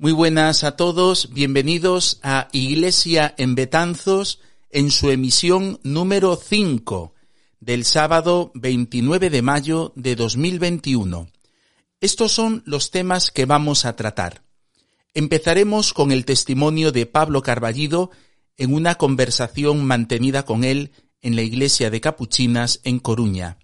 Muy buenas a todos, bienvenidos a Iglesia en Betanzos en su emisión número 5 del sábado 29 de mayo de 2021. Estos son los temas que vamos a tratar. Empezaremos con el testimonio de Pablo Carballido en una conversación mantenida con él en la iglesia de Capuchinas en Coruña.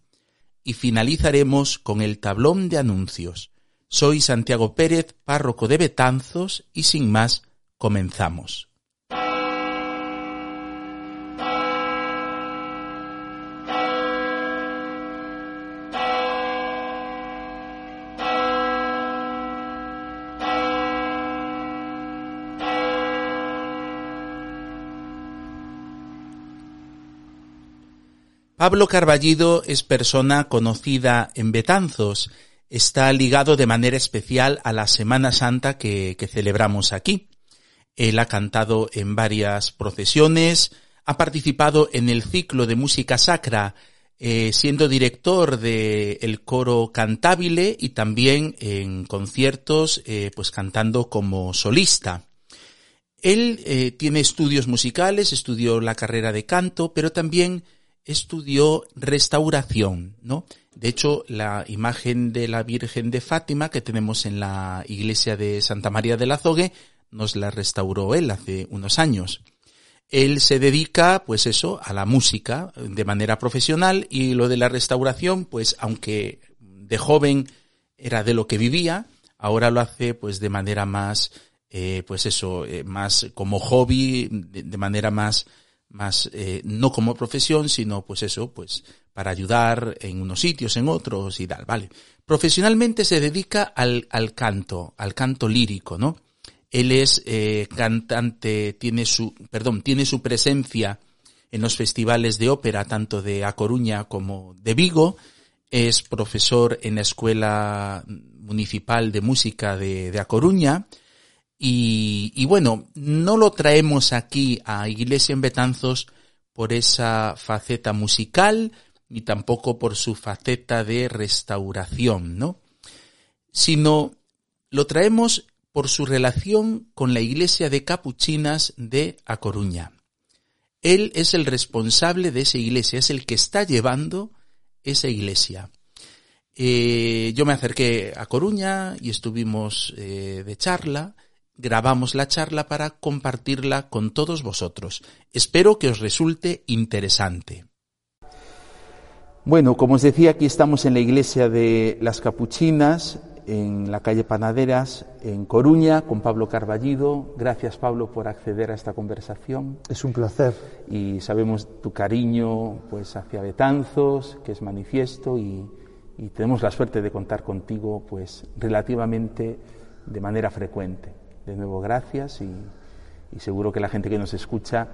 Y finalizaremos con el tablón de anuncios. Soy Santiago Pérez, párroco de Betanzos, y sin más, comenzamos. Pablo Carballido es persona conocida en Betanzos, está ligado de manera especial a la Semana Santa que, celebramos aquí. Él ha cantado en varias procesiones, ha participado en el ciclo de música sacra, eh, siendo director del el coro cantabile y también en conciertos, eh, pues cantando como solista. Él eh, tiene estudios musicales, estudió la carrera de canto, pero también estudió restauración, ¿no? De hecho, la imagen de la Virgen de Fátima que tenemos en la iglesia de Santa María del Azogue nos la restauró él hace unos años. Él se dedica, pues eso, a la música de manera profesional y lo de la restauración, pues aunque de joven era de lo que vivía, ahora lo hace pues de manera más, eh, pues eso, eh, más como hobby, de manera más más eh, no como profesión, sino pues eso, pues para ayudar en unos sitios, en otros y tal, ¿vale? Profesionalmente se dedica al, al canto, al canto lírico, ¿no? Él es eh, cantante, tiene su, perdón, tiene su presencia en los festivales de ópera, tanto de A Coruña como de Vigo, es profesor en la Escuela Municipal de Música de, de A Coruña, y, bueno, no lo traemos aquí a Iglesia en Betanzos por esa faceta musical, ni tampoco por su faceta de restauración, ¿no? Sino lo traemos por su relación con la iglesia de capuchinas de A Coruña. Él es el responsable de esa iglesia, es el que está llevando esa iglesia. Eh, yo me acerqué a Coruña y estuvimos eh, de charla grabamos la charla para compartirla con todos vosotros. Espero que os resulte interesante. Bueno, como os decía, aquí estamos en la iglesia de las Capuchinas, en la calle Panaderas, en Coruña, con Pablo Carballido. Gracias, Pablo, por acceder a esta conversación. Es un placer. Y sabemos tu cariño pues, hacia Betanzos, que es manifiesto, y, y tenemos la suerte de contar contigo pues, relativamente de manera frecuente de nuevo gracias y, seguro que la gente que nos escucha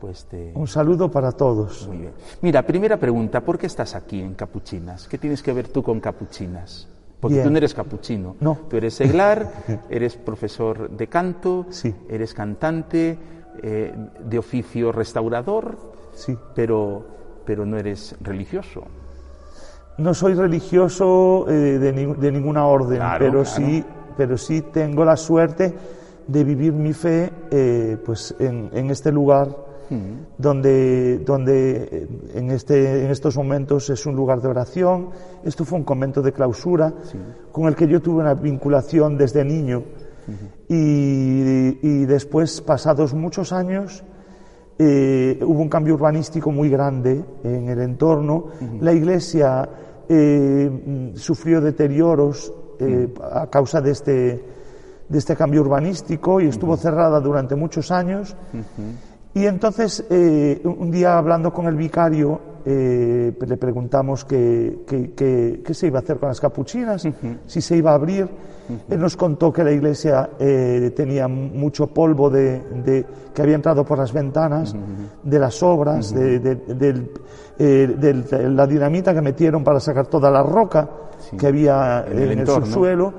pues te... Un saludo para todos. Muy bien. Mira, primera pregunta, ¿por qué estás aquí en Capuchinas? ¿Qué tienes que ver tú con Capuchinas? Porque tú no eres capuchino. No. Tú eres seglar, eres profesor de canto, sí. eres cantante, eh, de oficio restaurador, sí. pero, pero no eres religioso. No soy religioso eh, de, de, ninguna orden, pero sí pero sí tengo la suerte de vivir mi fe eh, pues en, este lugar mm. donde, donde eh, en, este, en estos momentos es un lugar de oración. Esto fue un convento de clausura con el que yo tuve una vinculación desde niño y, después, pasados muchos años, eh, hubo un cambio urbanístico muy grande en el entorno. La iglesia sufrió deterioros eh, a causa de este, de este cambio urbanístico y estuvo cerrada durante muchos años. Y entonces, eh, un día hablando con el vicario, eh, le preguntamos qué, se iba a hacer con las capuchinas, si se iba a abrir. Él nos contó que la iglesia tenía mucho polvo de, que había entrado por las ventanas, de las obras, de, de, la dinamita que metieron para sacar toda la roca que había en el, subsuelo.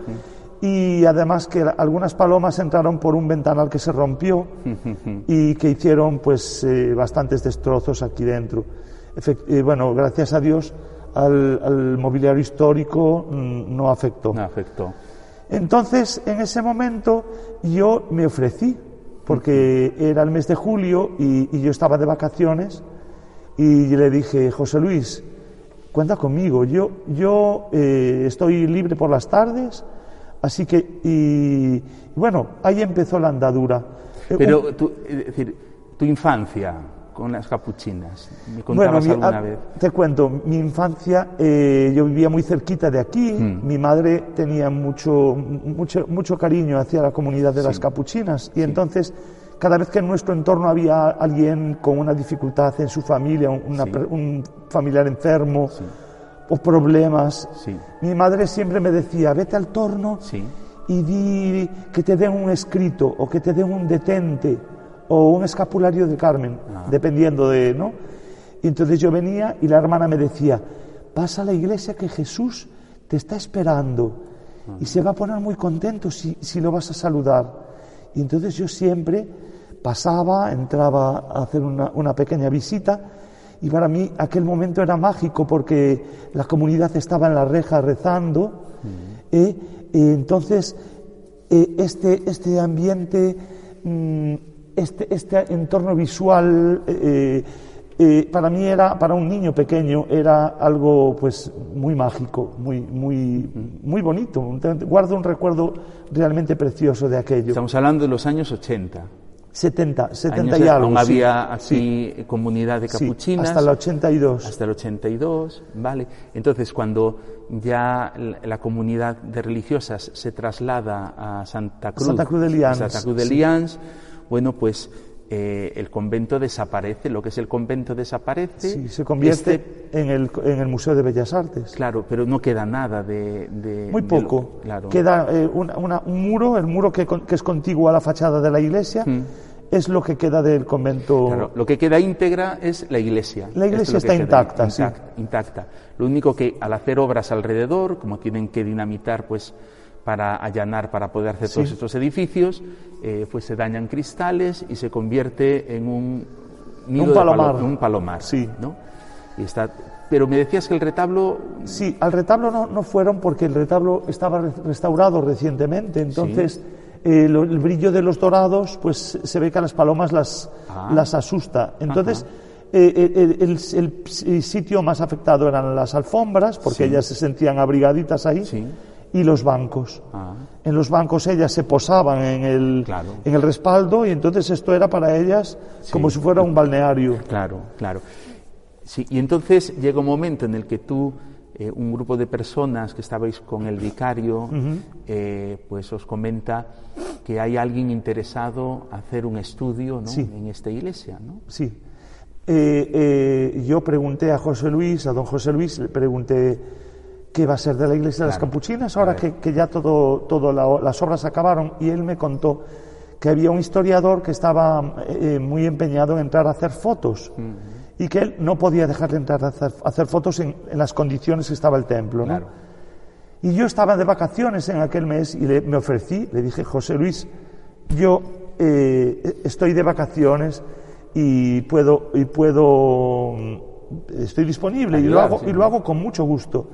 Y además que algunas palomas entraron por un ventanal que se rompió y que hicieron pues eh, bastantes destrozos aquí dentro. Eh, bueno, gracias a Dios al, mobiliario histórico mm, no afectó. No afectó. Entonces, en ese momento, yo me ofrecí, porque era el mes de julio y, y yo estaba de vacaciones, y le dije, José Luis, cuenta conmigo, yo, yo eh, estoy libre por las tardes, así que, y bueno, ahí empezó la andadura. Eh, Pero, tu, es decir, tu infancia con las capuchinas, me contabas bueno, mi- alguna ah, vez. Te cuento, mi infancia, eh, yo vivía muy cerquita de aquí, Mm. mi madre tenía mucho, mucho, mucho cariño hacia la comunidad de las capuchinas y entonces cada vez que en nuestro entorno había alguien con una dificultad en su familia, una Sí. un familiar enfermo o problemas, Sí. mi madre siempre me decía, vete al torno Sí. y di que te den un escrito o que te den un detente o un escapulario de Carmen, Ah. dependiendo de, ¿no? Y entonces yo venía y la hermana me decía, pasa a la iglesia que Jesús te está esperando y se va a poner muy contento si, si lo vas a saludar. Y entonces yo siempre pasaba, entraba a hacer una, una pequeña visita y para mí aquel momento era mágico porque la comunidad estaba en la reja rezando. eh, eh, entonces, eh, este, este ambiente, mm, este, este entorno visual, eh, eh, para mí era, para un niño pequeño, era algo pues muy mágico, muy, muy, muy bonito. Guardo un recuerdo realmente precioso de aquello. Estamos hablando de los años 80. 70, 70 Años y algo. aún sí. había aquí comunidad de Sí, capuchinas. hasta el 82. hasta el 82, ¿vale? Entonces, cuando ya la, comunidad de religiosas se traslada a Santa Cruz, Santa Cruz de Lians, Santa Cruz de sí. Lians, bueno, pues eh, el convento desaparece, lo que es el convento desaparece. Sí, se convierte Este- en, el, en el Museo de Bellas Artes. claro, pero no queda nada de... de- Muy de poco. lo- claro. Queda eh, una- una- un muro, el muro que, es contiguo a la fachada de la iglesia, es lo que queda del convento. Mm. Claro, lo que queda íntegra es la iglesia. La iglesia es está queda intacta, sí. intacta, intacta. Lo único que al hacer obras alrededor, como tienen que dinamitar, pues para allanar, para poder hacer todos estos edificios, eh, pues se dañan cristales y se convierte en un nido Un de palo- palomar. un palomar, Sí. ¿no? Y está. Pero me decías que el retablo Sí, al retablo no, no fueron porque el retablo estaba re- restaurado recientemente, entonces eh, lo- el brillo de los dorados, pues se ve que a las palomas las, Ah. las asusta. Entonces, eh, el, el- sitio más afectado eran las alfombras, porque ellas se sentían abrigaditas ahí, Sí. Y los bancos. Ah. En los bancos ellas se posaban en el, Claro. en el respaldo y entonces esto era para ellas como si fuera un balneario. Claro, claro. Sí, y entonces llega un momento en el que tú, eh, un grupo de personas que estabais con el vicario, eh, pues os comenta que hay alguien interesado a hacer un estudio ¿no? Sí. en esta iglesia, ¿no? Sí. Eh, yo pregunté a José Luis, a don José Luis, le pregunté qué va a ser de la iglesia de las. Capuchinas ahora que, que ya todo, todo la- las obras acabaron y él me contó que había un historiador que estaba eh, muy empeñado en entrar a hacer fotos y que él no podía dejar de entrar a hacer, a hacer fotos en, en las condiciones que estaba el templo. ¿no? Claro. Y yo estaba de vacaciones en aquel mes y le- me ofrecí, le dije, José Luis, yo eh, estoy de vacaciones y puedo, y puedo, mm, estoy disponible y lo, hago, sí, y lo hago con mucho gusto.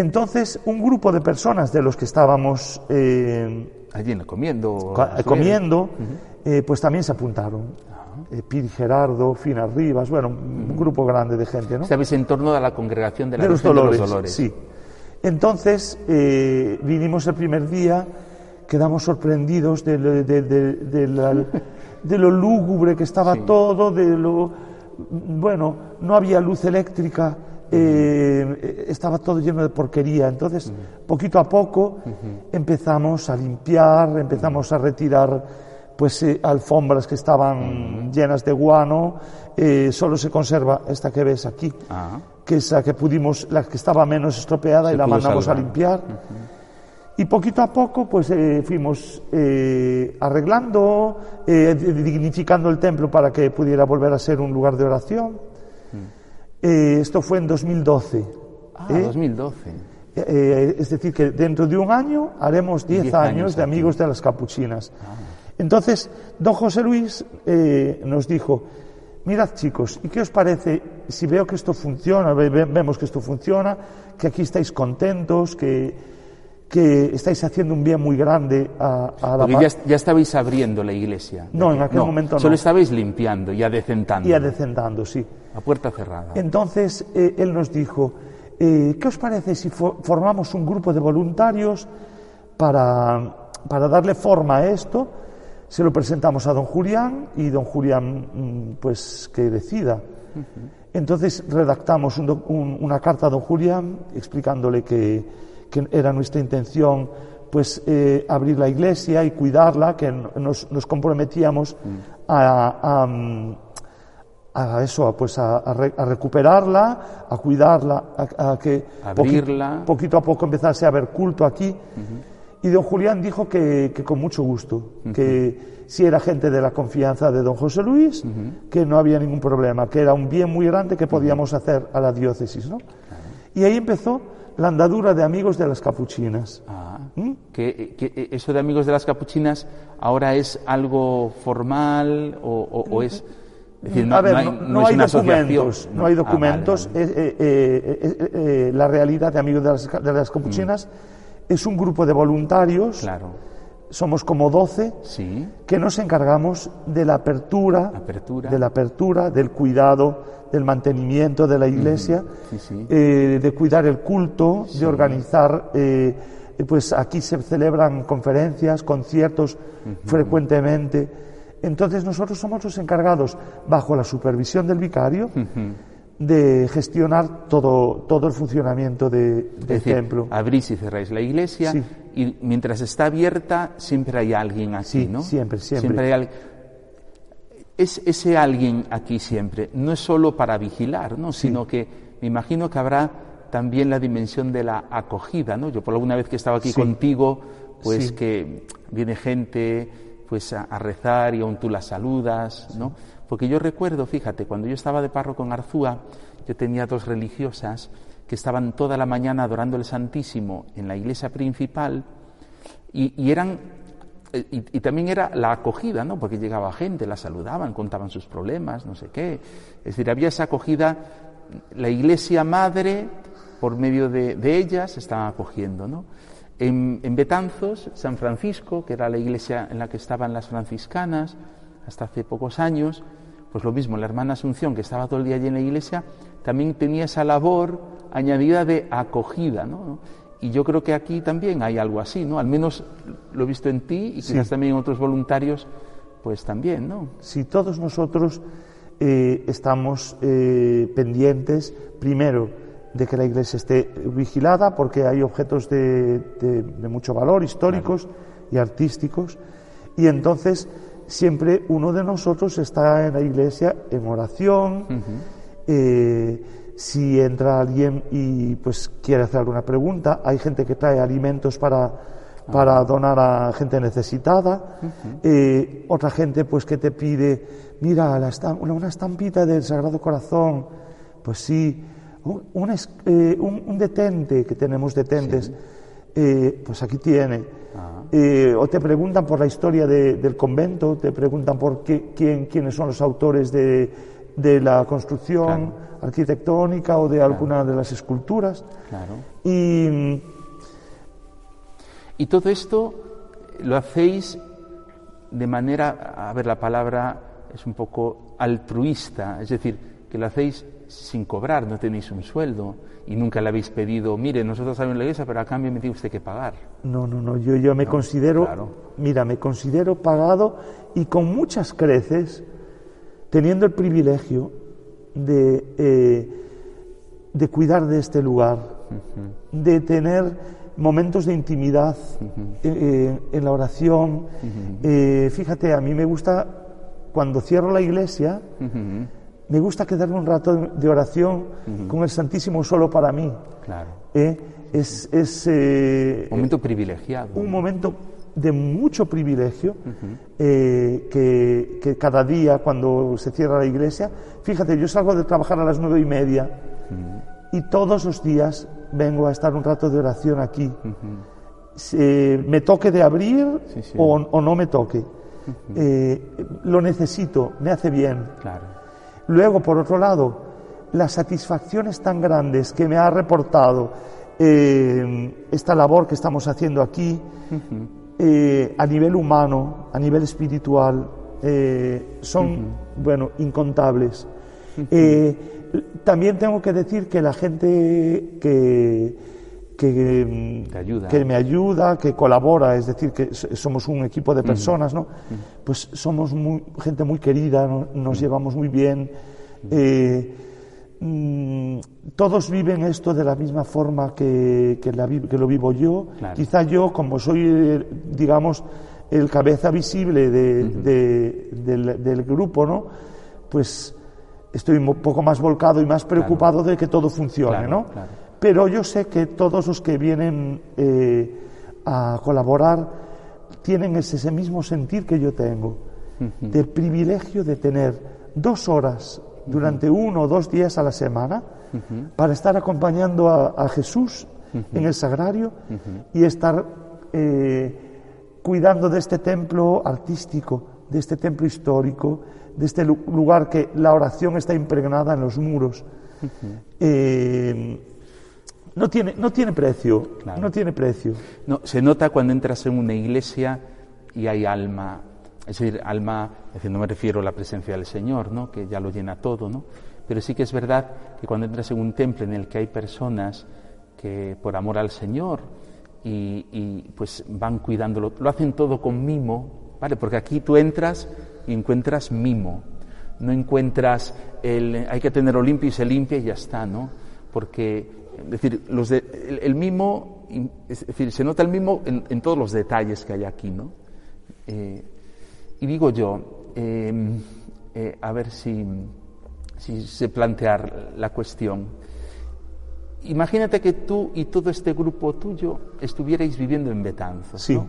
Entonces, un grupo de personas de los que estábamos eh, Allí en- comiendo. comiendo, eh, pues también se apuntaron. Eh, Piri Gerardo, Fina Rivas, bueno, un grupo grande de gente, ¿no? Estabais en torno a la congregación de la de los dolores, de los Dolores. sí. Entonces eh, vinimos el primer día, quedamos sorprendidos de, lo- de- la- lúgubre que estaba Sí. todo, de lo bueno, no había luz eléctrica, eh, estaba todo lleno de porquería. Entonces, poquito a poco empezamos a limpiar, empezamos a retirar pues eh, alfombras que estaban llenas de guano, eh, solo se conserva esta que ves aquí Ah, que es la que pudimos, la que estaba menos estropeada Se y la mandamos salvar. a limpiar. Y poquito a poco, pues eh, fuimos eh, arreglando, eh, dignificando el templo para que pudiera volver a ser un lugar de oración. Eh, esto fue en 2012. ah, ¿eh? 2012. Eh, es decir, que dentro de un año haremos 10 Diez años, años de aquí. amigos de las capuchinas. Entonces, don José Luis eh, nos dijo, mirad chicos, ¿y qué os parece si veo que esto funciona, ve- ve- vemos que esto funciona, que aquí estáis contentos, que, que estáis haciendo un bien muy grande a, a la Porque ya, ya estabais abriendo la iglesia. No, en aquel momento no. Solo estabais limpiando y adecentando. y adecentando, sí. A puerta cerrada. Entonces eh, él nos dijo, eh, ¿qué os parece si fo- formamos un grupo de voluntarios para, para darle forma a esto? Se lo presentamos a don Julián y don Julián, mm, pues, que decida. Entonces redactamos un un- una carta a don Julián explicándole que, que era nuestra intención pues eh, abrir la iglesia y cuidarla, que nos, nos comprometíamos a, a, mm, a eso, a, pues a, a re- a recuperarla, a cuidarla, a, a que Abrirla. poquito a poco empezase a haber culto aquí. Y don Julián dijo que, que con mucho gusto, que si era gente de la confianza de don José Luis, que no había ningún problema, que era un bien muy grande que podíamos hacer a la diócesis. ¿no? Y ahí empezó la andadura de amigos de las capuchinas. Ah, ¿Mm? que, que eso de amigos de las capuchinas ahora es algo formal o, o- o es... es decir, no, a ver, no hay, no, no no es hay una documentos, no hay documentos. la realidad de Amigos de las, de las Capuchinas es un grupo de voluntarios, Claro, somos como 12, sí, que nos encargamos de la apertura, Apertura. de la apertura, del cuidado, del mantenimiento de la iglesia, sí, sí. eh, de cuidar el culto, de organizar, eh, pues aquí se celebran conferencias, conciertos frecuentemente. Entonces nosotros somos los encargados, bajo la supervisión del vicario, de gestionar todo, todo el funcionamiento de- del templo. abrís y cerráis la iglesia y mientras está abierta siempre hay alguien aquí, Sí, ¿no? siempre, siempre. hay. Es, ese alguien aquí siempre no es solo para vigilar, ¿no? Sino que me imagino que habrá también la dimensión de la acogida, ¿no? Yo por alguna vez que estaba aquí Sí. contigo, pues Sí. que viene gente pues a, a rezar y aún tú la saludas, ¿no? Porque yo recuerdo, fíjate, cuando yo estaba de párroco en Arzúa, yo tenía dos religiosas que estaban toda la mañana adorando el Santísimo en la iglesia principal y, y eran y, y también era la acogida, ¿no? Porque llegaba gente, la saludaban, contaban sus problemas, no sé qué. Es decir, había esa acogida, la iglesia madre, por medio de, de ellas, estaban acogiendo, ¿no? En, en Betanzos, San Francisco, que era la iglesia en la que estaban las franciscanas hasta hace pocos años, pues lo mismo, la hermana Asunción, que estaba todo el día allí en la iglesia, también tenía esa labor añadida de acogida, ¿no? Y yo creo que aquí también hay algo así, ¿no? Al menos lo he visto en ti y quizás también en otros voluntarios, pues también, ¿no? Si todos nosotros eh, estamos eh, pendientes, primero, de que la iglesia esté vigilada, porque hay objetos de, de- de mucho valor, históricos y artísticos, y entonces siempre uno de nosotros está en la iglesia en oración. eh, si entra alguien y pues quiere hacer alguna pregunta, hay gente que trae alimentos para, para donar a gente necesitada, eh, otra gente pues que te pide, mira, la estam- una, una estampita del Sagrado Corazón, pues sí, un, un eh, un- un detente, que tenemos detentes, eh, pues aquí tiene. Eh, o te preguntan por la historia de- del convento, te preguntan por qué, quién, quiénes son los autores de, de la construcción arquitectónica o de alguna de las esculturas. Claro. Y Y todo esto lo hacéis de manera, a ver, la palabra es un poco altruista, es decir, que lo hacéis sin cobrar, no tenéis un sueldo y nunca le habéis pedido, mire, nosotros sabemos la iglesia, pero a cambio me tiene usted que pagar. no, no, no, yo, yo me considero, claro. mira, me considero pagado y con muchas creces, teniendo el privilegio de, eh, de cuidar de este lugar, de tener momentos de intimidad eh, eh, en la oración. Eh, fíjate, a mí me gusta, cuando cierro la iglesia, me gusta quedarme un rato de oración con el Santísimo solo para mí. Claro. ¿eh? Es, es, Momento privilegiado. un momento de mucho privilegio eh, que, que cada día cuando se cierra la iglesia, fíjate, yo salgo de trabajar a las nueve y media y todos los días vengo a estar un rato de oración aquí. Se- me toque de abrir Sí, sí. O, o no me toque. Eh, lo necesito, me hace bien. Claro. Luego, por otro lado, las satisfacciones tan grandes que me ha reportado eh, esta labor que estamos haciendo aquí, eh, a nivel humano, a nivel espiritual, eh, son, bueno, incontables. también tengo que decir que la gente que, que, que, me ayuda, que colabora, es decir, que somos un equipo de personas, ¿no? Pues somos muy, gente muy querida, nos llevamos muy bien. Eh, mm, todos viven esto de la misma forma que, que, lo vivo yo. Quizá yo, como soy, digamos, el cabeza visible de, del, grupo, ¿no? Pues estoy un poco más volcado y más preocupado de que todo funcione, ¿no? pero yo sé que todos los que vienen eh, a colaborar tienen ese, mismo sentir que yo tengo, del privilegio de tener dos horas durante uno o dos días a la semana para estar acompañando a, Jesús en el sagrario y estar eh, cuidando de este templo artístico, de este templo histórico, de este lugar que la oración está impregnada en los muros. No tiene, no tiene precio, no tiene precio. No, se nota cuando entras en una iglesia y hay alma, es decir, alma, no me refiero a la presencia del Señor, ¿no? que ya lo llena todo, ¿no? pero sí que es verdad que cuando entras en un templo en el que hay personas que por amor al Señor y, pues van cuidándolo, lo hacen todo con mimo, ¿vale? Porque aquí tú entras y encuentras mimo, no encuentras el hay que tenerlo limpio y se limpia y ya está, ¿no? Porque es decir, los el, mimo, es decir, se nota el mimo en, todos los detalles que hay aquí, ¿no? Eh, y digo yo, em, eh, a ver si, si se plantear la cuestión. Imagínate que tú y todo este grupo tuyo estuvierais viviendo en Betanzos, ¿no?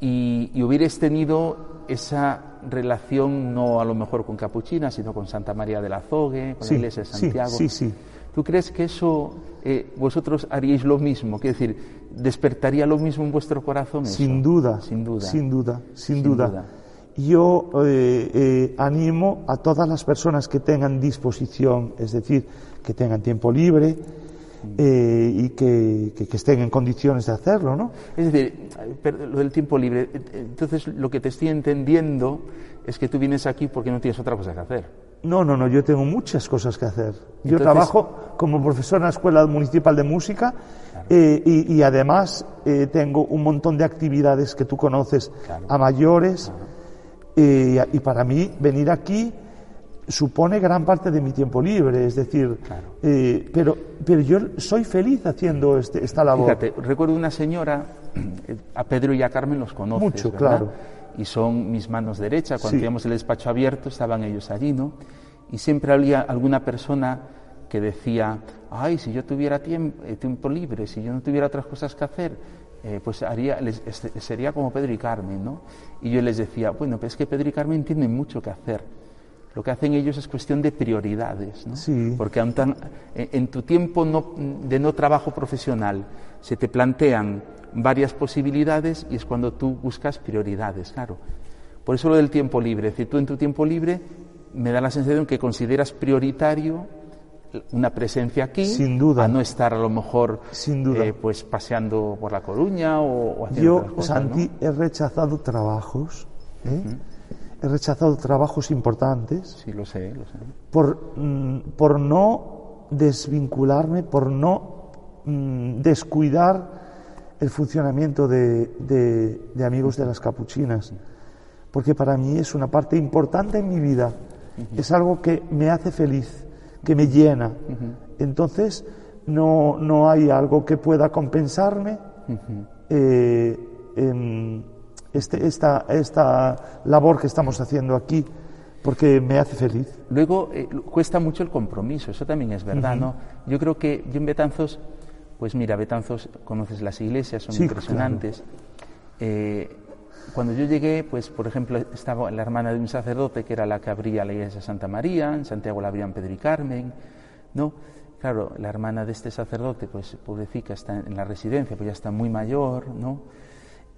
Y, y, hubierais tenido esa relación no a lo mejor con Capuchina, sino con Santa María de la Zogue, con la iglesia de Santiago. Sí, sí, sí. ¿Tú crees que eso eh, vosotros haríais lo mismo? Quiero decir, ¿despertaría lo mismo en vuestro corazón? Sin duda, sin duda, sin duda, sin, duda. Yo eh, eh, animo a todas las personas que tengan disposición, es decir, que tengan tiempo libre, y que, que, estén en condiciones de hacerlo, ¿no? Es decir, lo del tiempo libre, entonces lo que te estoy entendiendo es que tú vienes aquí porque no tienes otra cosa que hacer. No, no, no, yo tengo muchas cosas que hacer. Yo trabajo como profesor en la Escuela Municipal de Música eh, y, además eh, tengo un montón de actividades que tú conoces a mayores eh, y para mí venir aquí supone gran parte de mi tiempo libre, es decir, pero, pero yo soy feliz haciendo este, esta labor. Fíjate, recuerdo una señora, a Pedro y a Carmen los conoces, Mucho, claro y son mis manos derechas. Cuando teníamos el despacho abierto estaban ellos allí, ¿no? Y siempre había alguna persona que decía, ay, si yo tuviera tiempo, eh, tiempo libre, si yo no tuviera otras cosas que hacer, eh, pues haría, este, sería como Pedro y Carmen, ¿no? Y yo les decía, bueno, pues es que Pedro y Carmen tienen mucho que hacer. Lo que hacen ellos es cuestión de prioridades, ¿no? Sí. Porque en, en tu tiempo no, de no trabajo profesional se te plantean varias posibilidades y es cuando tú buscas prioridades, claro. Por eso lo del tiempo libre, es decir, tú en tu tiempo libre me da la sensación que consideras prioritario una presencia aquí, sin duda, a no estar a lo mejor, sin duda, eh, pues paseando por la Coruña o, haciendo Yo, Santi, he rechazado trabajos, ¿eh? he rechazado trabajos importantes. Sí, lo sé, lo sé. Por, mm, por no desvincularme, por no mm, descuidar el funcionamiento de, amigos de las capuchinas, porque para mí es una parte importante en mi vida, es algo que me hace feliz, que me llena. Entonces, no, no, hay algo que pueda compensarme eh, en este, esta, esta labor que estamos haciendo aquí porque me hace feliz. Luego eh, cuesta mucho el compromiso, eso también es verdad, ¿no? Yo creo que yo en Betanzos pues mira, Betanzos, conoces las iglesias, son impresionantes. Eh, cuando yo llegué, pues por ejemplo, estaba la hermana de un sacerdote que era la que abría la iglesia de Santa María, en Santiago la abrían Pedro y Carmen, ¿no? Claro, la hermana de este sacerdote, pues pobrecita, está en la residencia, pues ya está muy mayor, ¿no?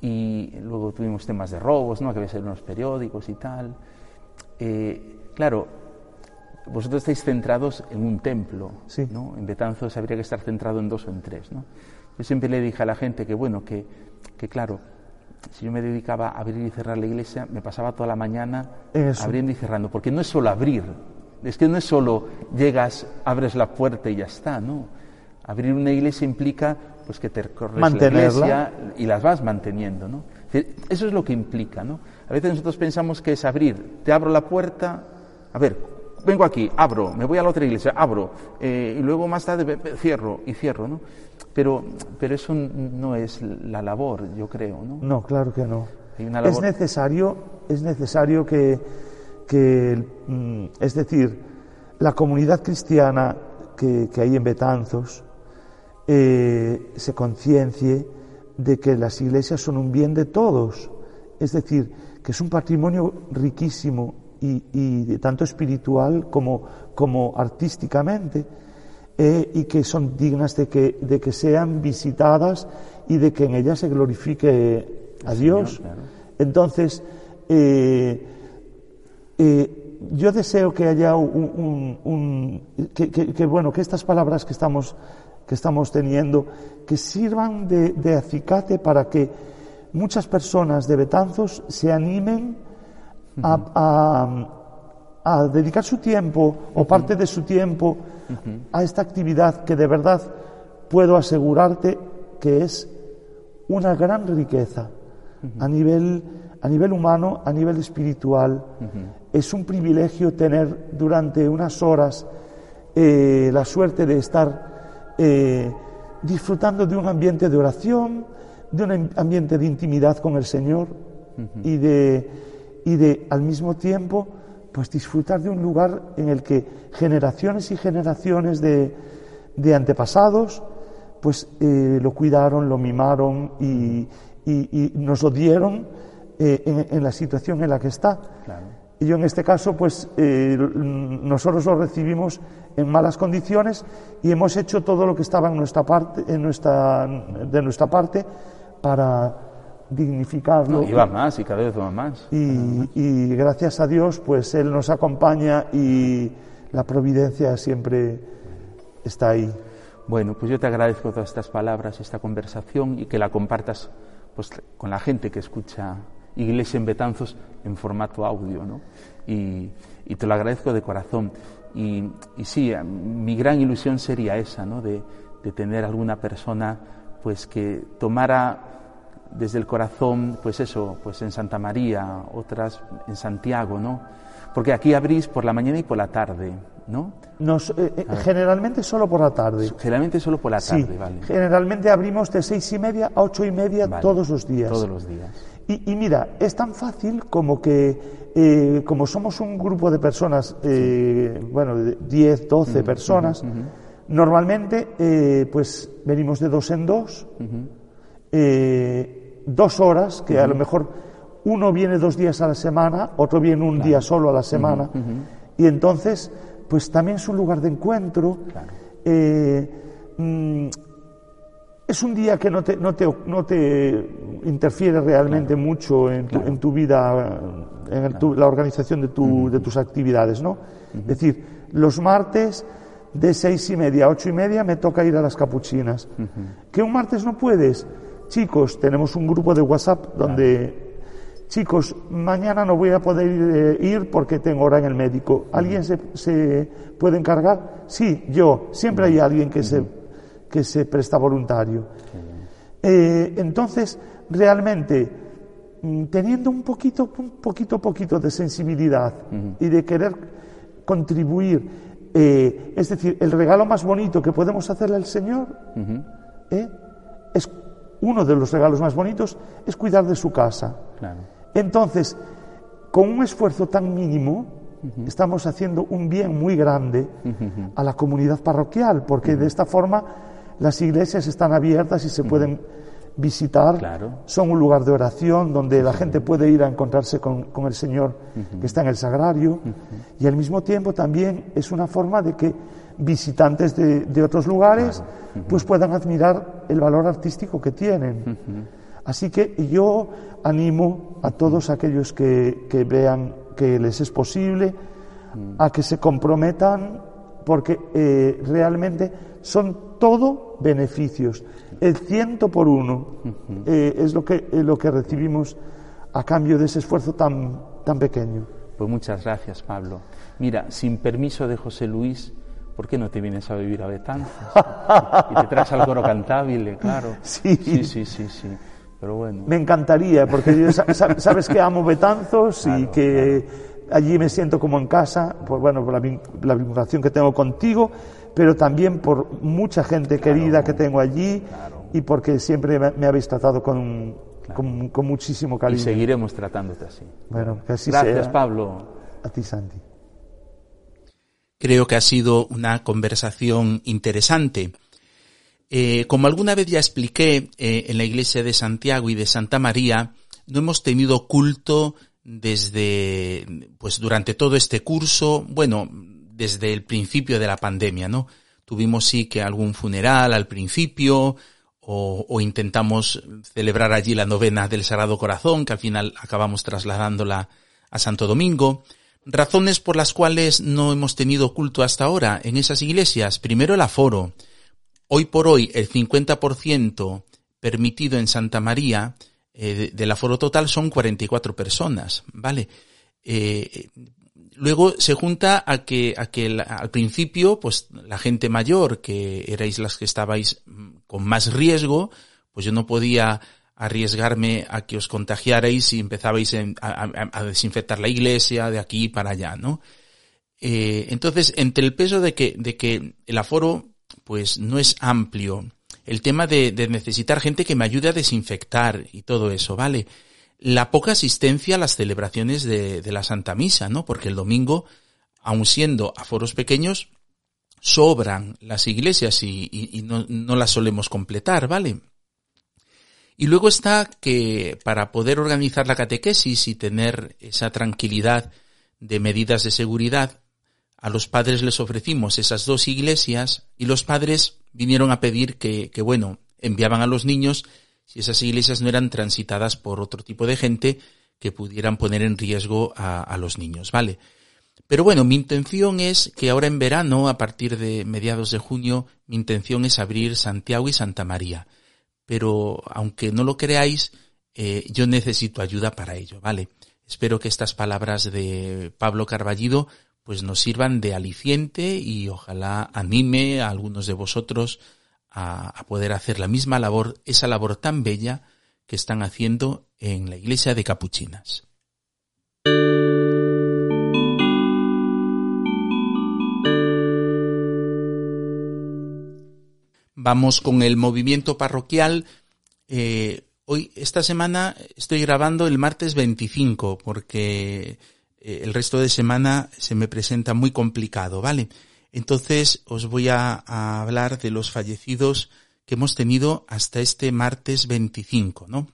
Y luego tuvimos temas de robos, ¿no? Que había unos periódicos y tal. Eh, claro, vosotros estáis centrados en un templo, Sí. ¿no? En Betanzos habría que estar centrado en dos o en tres, ¿no? Yo siempre le dije a la gente que, bueno, que, que claro, si yo me dedicaba a abrir y cerrar la iglesia, me pasaba toda la mañana Eso. abriendo y cerrando, porque no es solo abrir, es que no es solo llegas, abres la puerta y ya está, ¿no? Abrir una iglesia implica pues que te corres Mantenerla. la iglesia y las vas manteniendo, ¿no? Eso es lo que implica, ¿no? A veces nosotros pensamos que es abrir, te abro la puerta, a ver, vengo aquí, abro, me voy a la otra iglesia, abro, eh, y luego más tarde cierro y cierro, ¿no? Pero, pero eso no es la labor, yo creo, ¿no? No, claro que no. Es necesario, es necesario que, que, mm, es decir, la comunidad cristiana que, que hay en Betanzos eh, se conciencie de que las iglesias son un bien de todos, es decir, que es un patrimonio riquísimo y, y tanto espiritual como, como artísticamente, eh, y que son dignas de que, de que sean visitadas y de que en ellas se glorifique a Dios. Señor, claro. Entonces, eh, eh, yo deseo que haya un, un- un- que, que- que, bueno que estas palabras que estamos que estamos teniendo que sirvan de, de acicate para que muchas personas de Betanzos se animen a, a- a dedicar su tiempo o parte de su tiempo a esta actividad que de verdad puedo asegurarte que es una gran riqueza a nivel a nivel humano, a nivel espiritual. Es un privilegio tener durante unas horas eh, la suerte de estar eh, disfrutando de un ambiente de oración, de un am- ambiente de intimidad con el Señor y de y de al mismo tiempo pues disfrutar de un lugar en el que generaciones y generaciones de, de antepasados pues eh, lo cuidaron, lo mimaron y, y- y nos lo dieron eh, en, en la situación en la que está. Claro. Y yo en este caso, pues eh, nosotros lo recibimos en malas condiciones y hemos hecho todo lo que estaba en nuestra parte, en nuestra, de nuestra parte para dignificarlo. No, y va más, y cada vez va más. Y, y gracias a Dios, pues Él nos acompaña y la providencia siempre está ahí. Bueno, pues yo te agradezco todas estas palabras, esta conversación y que la compartas pues, con la gente que escucha Iglesia en Betanzos en formato audio, ¿no? Y, y te lo agradezco de corazón. Y, y sí, a- mi gran ilusión sería esa, ¿no? De, de tener alguna persona pues que tomara desde el corazón, pues eso, pues en Santa María, otras en Santiago, ¿no? Porque aquí abrís por la mañana y por la tarde, ¿no? Nos, eh, eh, generalmente solo por la tarde. Generalmente solo por la Sí, tarde, ¿vale? generalmente abrimos de seis y media a ocho y media Vale. todos los días. Todos los días. Y, y mira, es tan fácil como que, eh, como somos un grupo de personas, bueno, de 10, 12 personas, normalmente pues venimos de dos en dos, dos horas, que a lo mejor uno viene dos días a la semana, otro viene un día solo a la semana, y entonces pues también es un lugar de encuentro. Claro. eh, mm, es un día que no te, no te, no te interfiere realmente mucho en tu, en tu vida, en tu- la organización de, tu- de tus actividades, ¿no? Es decir, los martes de seis y media a ocho y media me toca ir a las capuchinas. ¿Que un martes no puedes? Chicos, tenemos un grupo de WhatsApp donde, chicos, mañana no voy a poder eh, ir porque tengo hora en el médico. ¿Alguien se, se puede encargar? Sí, yo. Siempre hay alguien que se que se presta voluntario. Eh, entonces, realmente, mm, teniendo un poquito, un poquito, poquito de sensibilidad y de querer contribuir, eh, es decir, el regalo más bonito que podemos hacerle al Señor, ¿eh? es uno de los regalos más bonitos, es cuidar de su casa. Claro. Entonces, con un esfuerzo tan mínimo, estamos haciendo un bien muy grande a la comunidad parroquial, porque de esta forma las iglesias están abiertas y se pueden visitar. Claro. Son un lugar de oración donde la gente puede ir a encontrarse con, con el Señor que está en el sagrario. Y al mismo tiempo también es una forma de que visitantes de, de otros lugares pues puedan admirar el valor artístico que tienen. Así que yo animo a todos aquellos que, que vean que les es posible a que se comprometan porque eh, realmente son todo beneficios. El ciento por uno eh, es lo que, lo que recibimos a cambio de ese esfuerzo tan, tan pequeño. Pues muchas gracias, Pablo. Mira, sin permiso de José Luis, ¿por qué no te vienes a vivir a Betanzos? y te traes al coro cantable, claro. Sí. sí, sí, sí, sí. Pero bueno. Me encantaría, porque sabes que amo Betanzos y que allí me siento como en casa, por, bueno, por la, vinculación que tengo contigo, pero también por mucha gente querida que tengo allí y porque siempre me, habéis tratado con, con, muchísimo cariño. Y seguiremos tratándote así. Bueno, que así Gracias, Pablo. A ti, Santi. Creo que ha sido una conversación interesante. Eh, como alguna vez ya expliqué eh, en la iglesia de Santiago y de Santa María, no hemos tenido culto desde, pues durante todo este curso, bueno, desde el principio de la pandemia, ¿no? Tuvimos sí que algún funeral al principio, o, o, intentamos celebrar allí la novena del Sagrado Corazón, que al final acabamos trasladándola a Santo Domingo. Razones por las cuales no hemos tenido culto hasta ahora en esas iglesias. Primero el aforo. Hoy por hoy el 50% permitido en Santa María eh, del aforo total son 44 personas, ¿vale? Eh, luego se junta a que, a que al principio, pues la gente mayor, que erais las que estabais con más riesgo, pues yo no podía arriesgarme a que os contagiarais y empezabais a, desinfectar la iglesia de aquí para allá, ¿no? Eh, entonces, entre el peso de que, de que el aforo pues no es amplio. El tema de, necesitar gente que me ayude a desinfectar y todo eso, ¿vale? La poca asistencia a las celebraciones de, la Santa Misa, ¿no? Porque el domingo, aun siendo aforos pequeños, sobran las iglesias y, no, no, las solemos completar, ¿vale? Y luego está que para poder organizar la catequesis y tener esa tranquilidad de medidas de seguridad, a los padres les ofrecimos esas dos iglesias y los padres vinieron a pedir que, bueno, enviaban a los niños si esas iglesias no eran transitadas por otro tipo de gente que pudieran poner en riesgo a, a los niños, ¿vale? Pero bueno, mi intención es que ahora en verano, a partir de mediados de junio, mi intención es abrir Santiago y Santa María. Pero aunque no lo creáis, eh, yo necesito ayuda para ello, ¿vale? Espero que estas palabras de Pablo Carballido pues nos sirvan de aliciente y ojalá anime a algunos de vosotros a, poder hacer la misma labor, esa labor tan bella que están haciendo en la iglesia de Capuchinas. Vamos con el movimiento parroquial. Eh, hoy, esta semana, estoy grabando el martes 25 porque eh, el resto de semana se me presenta muy complicado, ¿vale? Entonces os voy a, hablar de los fallecidos que hemos tenido hasta este martes 25, ¿no?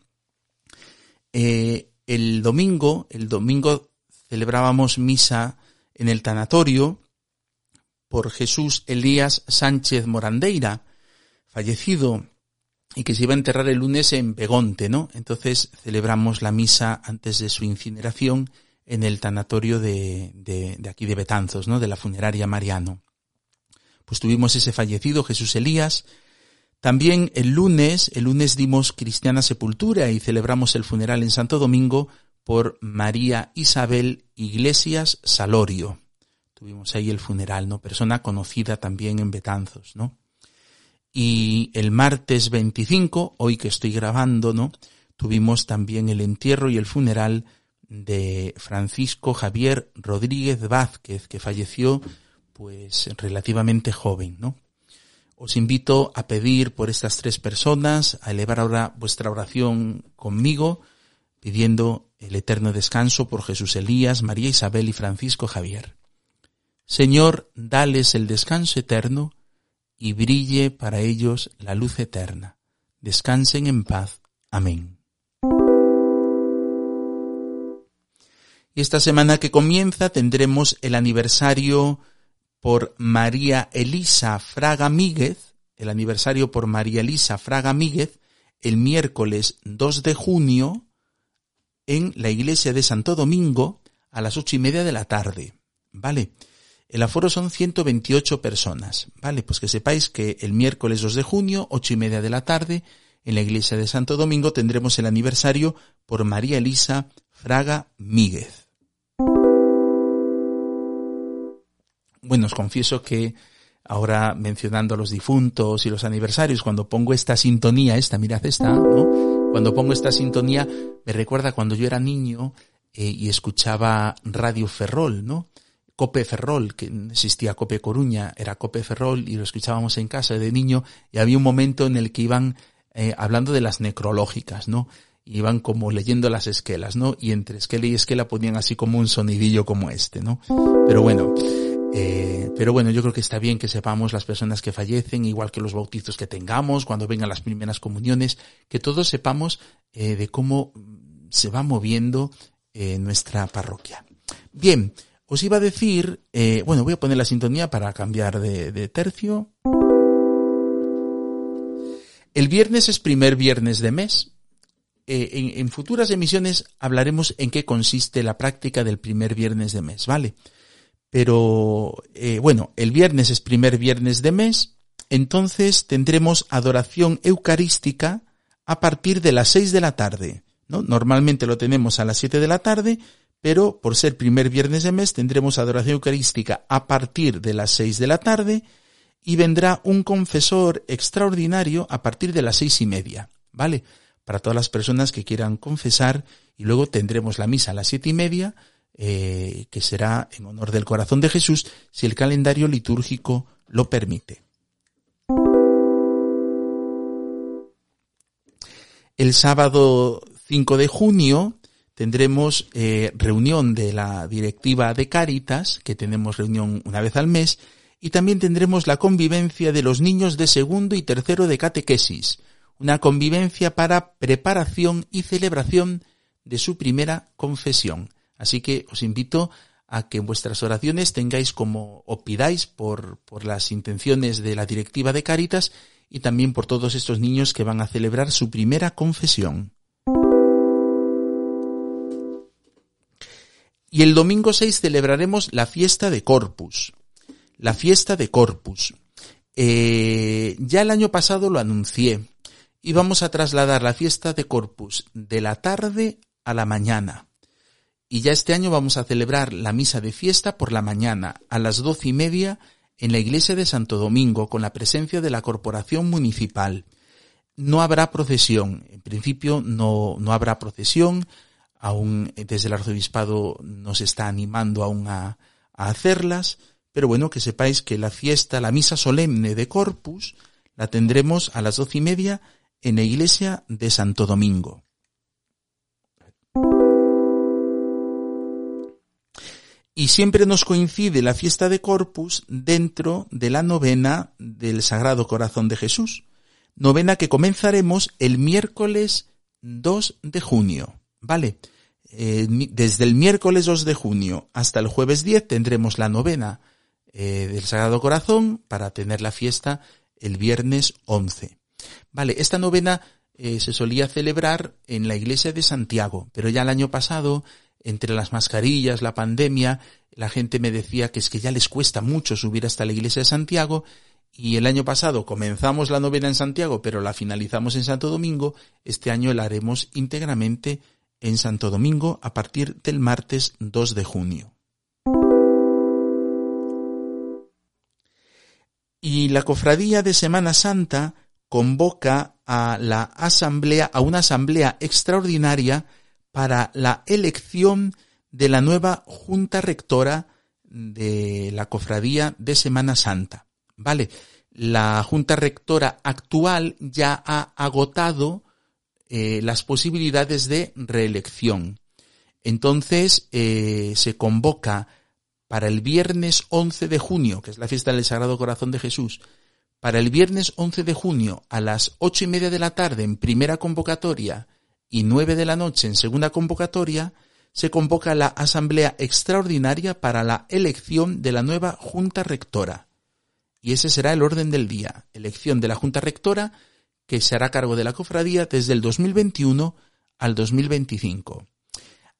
Eh, el domingo, el domingo celebrábamos misa en el tanatorio por Jesús Elías Sánchez Morandeira, fallecido y que se iba a enterrar el lunes en Begonte, ¿no? Entonces celebramos la misa antes de su incineración en el tanatorio de, de, aquí de Betanzos, ¿no? De la funeraria Mariano. Pues tuvimos ese fallecido, Jesús Elías. También el lunes, el lunes dimos cristiana sepultura y celebramos el funeral en Santo Domingo por María Isabel Iglesias Salorio. Tuvimos ahí el funeral, ¿no? Persona conocida también en Betanzos, ¿no? Y el martes 25, hoy que estoy grabando, ¿no? Tuvimos también el entierro y el funeral de Francisco Javier Rodríguez Vázquez, que falleció pues relativamente joven, ¿no? Os invito a pedir por estas tres personas, a elevar ahora vuestra oración conmigo, pidiendo el eterno descanso por Jesús Elías, María Isabel y Francisco Javier. Señor, dales el descanso eterno y brille para ellos la luz eterna. Descansen en paz. Amén. Y esta semana que comienza tendremos el aniversario por María Elisa Fraga Míguez, el aniversario por María Elisa Fraga Míguez, el miércoles 2 de junio en la iglesia de Santo Domingo a las ocho y media de la tarde. ¿vale? El aforo son 128 personas, ¿vale? Pues que sepáis que el miércoles 2 de junio, ocho y media de la tarde, en la iglesia de Santo Domingo tendremos el aniversario por María Elisa Fraga Míguez. Bueno, os confieso que ahora mencionando a los difuntos y los aniversarios, cuando pongo esta sintonía, esta, mirad esta, ¿no? Cuando pongo esta sintonía, me recuerda cuando yo era niño eh, y escuchaba Radio Ferrol, ¿no? Cope Ferrol, que existía Cope Coruña, era Cope Ferrol y lo escuchábamos en casa de niño y había un momento en el que iban eh, hablando de las necrológicas, ¿no? Iban como leyendo las esquelas, ¿no? Y entre esquela y esquela ponían así como un sonidillo como este, ¿no? Pero bueno, eh, pero bueno, yo creo que está bien que sepamos las personas que fallecen, igual que los bautizos que tengamos, cuando vengan las primeras comuniones, que todos sepamos eh, de cómo se va moviendo eh, nuestra parroquia. Bien, os iba a decir, eh, bueno, voy a poner la sintonía para cambiar de, tercio. El viernes es primer viernes de mes. Eh, en, futuras emisiones hablaremos en qué consiste la práctica del primer viernes de mes, ¿vale? Pero, eh, bueno, el viernes es primer viernes de mes, entonces tendremos adoración eucarística a partir de las seis de la tarde, ¿no? Normalmente lo tenemos a las siete de la tarde, pero por ser primer viernes de mes tendremos adoración eucarística a partir de las seis de la tarde y vendrá un confesor extraordinario a partir de las seis y media, ¿vale? Para todas las personas que quieran confesar y luego tendremos la misa a las siete y media, eh, que será en honor del corazón de Jesús si el calendario litúrgico lo permite. El sábado 5 de junio tendremos eh, reunión de la directiva de Cáritas, que tenemos reunión una vez al mes, y también tendremos la convivencia de los niños de segundo y tercero de catequesis, una convivencia para preparación y celebración de su primera confesión. Así que os invito a que en vuestras oraciones tengáis como o pidáis por, por las intenciones de la directiva de Cáritas y también por todos estos niños que van a celebrar su primera confesión. Y el domingo 6 celebraremos la fiesta de Corpus. La fiesta de Corpus. Eh, ya el año pasado lo anuncié. Y vamos a trasladar la fiesta de Corpus de la tarde a la mañana. Y ya este año vamos a celebrar la misa de fiesta por la mañana a las doce y media en la iglesia de Santo Domingo con la presencia de la corporación municipal. No habrá procesión. En principio no, no habrá procesión aún desde el arzobispado nos está animando aún a, a hacerlas, pero bueno, que sepáis que la fiesta, la misa solemne de Corpus, la tendremos a las doce y media en la iglesia de Santo Domingo. Y siempre nos coincide la fiesta de Corpus dentro de la novena del Sagrado Corazón de Jesús. Novena que comenzaremos el miércoles 2 de junio. ¿Vale? Eh, desde el miércoles 2 de junio hasta el jueves 10 tendremos la novena eh, del Sagrado Corazón para tener la fiesta el viernes 11. Vale, esta novena eh, se solía celebrar en la iglesia de Santiago, pero ya el año pasado, entre las mascarillas, la pandemia, la gente me decía que es que ya les cuesta mucho subir hasta la iglesia de Santiago y el año pasado comenzamos la novena en Santiago, pero la finalizamos en Santo Domingo, este año la haremos íntegramente en Santo Domingo a partir del martes 2 de junio. Y la cofradía de Semana Santa convoca a la asamblea, a una asamblea extraordinaria para la elección de la nueva junta rectora de la cofradía de Semana Santa. Vale, la junta rectora actual ya ha agotado eh, las posibilidades de reelección. Entonces eh, se convoca para el viernes 11 de junio, que es la fiesta del Sagrado Corazón de Jesús, para el viernes 11 de junio a las ocho y media de la tarde en primera convocatoria y nueve de la noche en segunda convocatoria, se convoca la Asamblea Extraordinaria para la elección de la nueva Junta Rectora. Y ese será el orden del día. Elección de la Junta Rectora que se hará cargo de la cofradía desde el 2021 al 2025.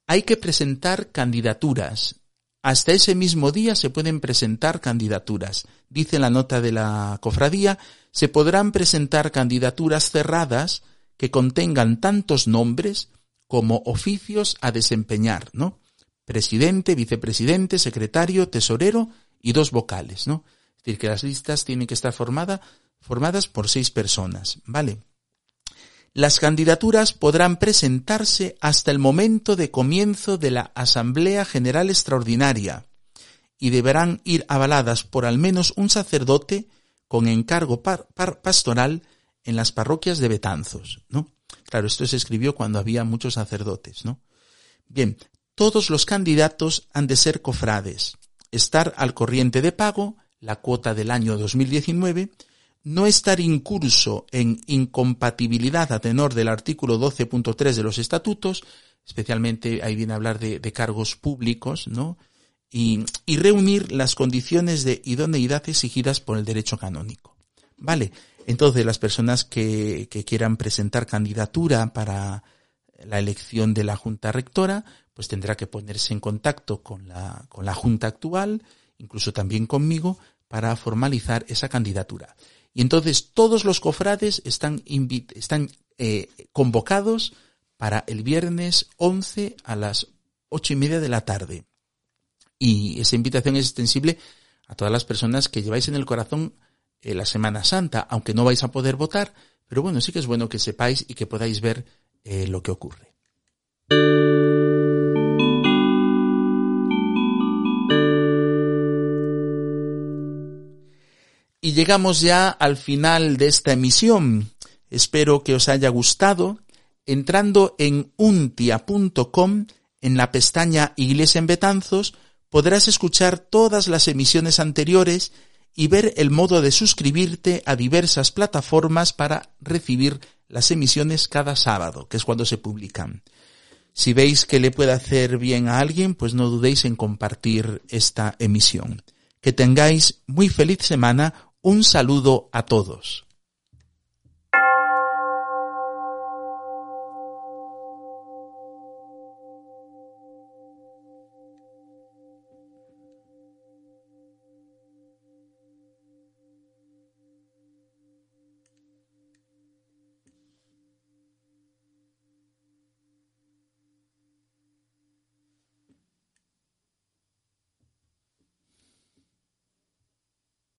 Hay que presentar candidaturas hasta ese mismo día se pueden presentar candidaturas. Dice la nota de la cofradía, se podrán presentar candidaturas cerradas que contengan tantos nombres como oficios a desempeñar, ¿no? Presidente, vicepresidente, secretario, tesorero y dos vocales, ¿no? Es decir, que las listas tienen que estar formadas por seis personas, ¿vale? Las candidaturas podrán presentarse hasta el momento de comienzo de la Asamblea General Extraordinaria y deberán ir avaladas por al menos un sacerdote con encargo pastoral en las parroquias de Betanzos, ¿no? Claro, esto se escribió cuando había muchos sacerdotes, ¿no? Bien, todos los candidatos han de ser cofrades, estar al corriente de pago, la cuota del año 2019, no estar incurso en incompatibilidad a tenor del artículo 12.3 de los estatutos, especialmente ahí viene a hablar de, cargos públicos, ¿no? Y, y, reunir las condiciones de idoneidad exigidas por el derecho canónico. Vale, entonces las personas que, que quieran presentar candidatura para la elección de la Junta Rectora, pues tendrá que ponerse en contacto con la, con la Junta actual, incluso también conmigo, para formalizar esa candidatura. Y entonces todos los cofrades están, están eh, convocados para el viernes 11 a las ocho y media de la tarde. Y esa invitación es extensible a todas las personas que lleváis en el corazón eh, la Semana Santa, aunque no vais a poder votar, pero bueno, sí que es bueno que sepáis y que podáis ver eh, lo que ocurre. Y llegamos ya al final de esta emisión. Espero que os haya gustado. Entrando en untia.com, en la pestaña Iglesia en Betanzos, podrás escuchar todas las emisiones anteriores y ver el modo de suscribirte a diversas plataformas para recibir las emisiones cada sábado, que es cuando se publican. Si veis que le puede hacer bien a alguien, pues no dudéis en compartir esta emisión. Que tengáis muy feliz semana un saludo a todos.